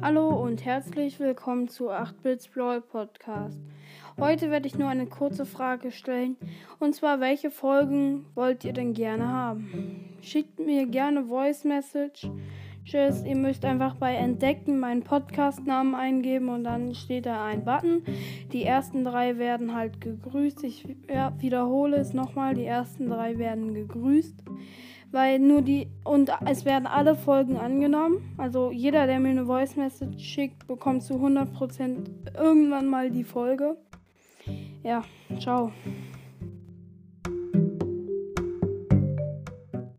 Hallo und herzlich willkommen zu 8-Bits Brawl Podcast. Heute werde ich nur eine kurze Frage stellen. Und zwar, welche Folgen wollt ihr denn gerne haben? Schickt mir gerne Voice Message. Tschüss. Ihr müsst einfach bei Entdecken meinen Podcast-Namen eingeben und dann steht da ein Button. Die ersten drei werden halt gegrüßt. Ich wiederhole es nochmal. Die ersten drei werden gegrüßt weil nur die und es werden alle Folgen angenommen. Also jeder, der mir eine Voice Message schickt, bekommt zu 100% irgendwann mal die Folge. Ja, ciao.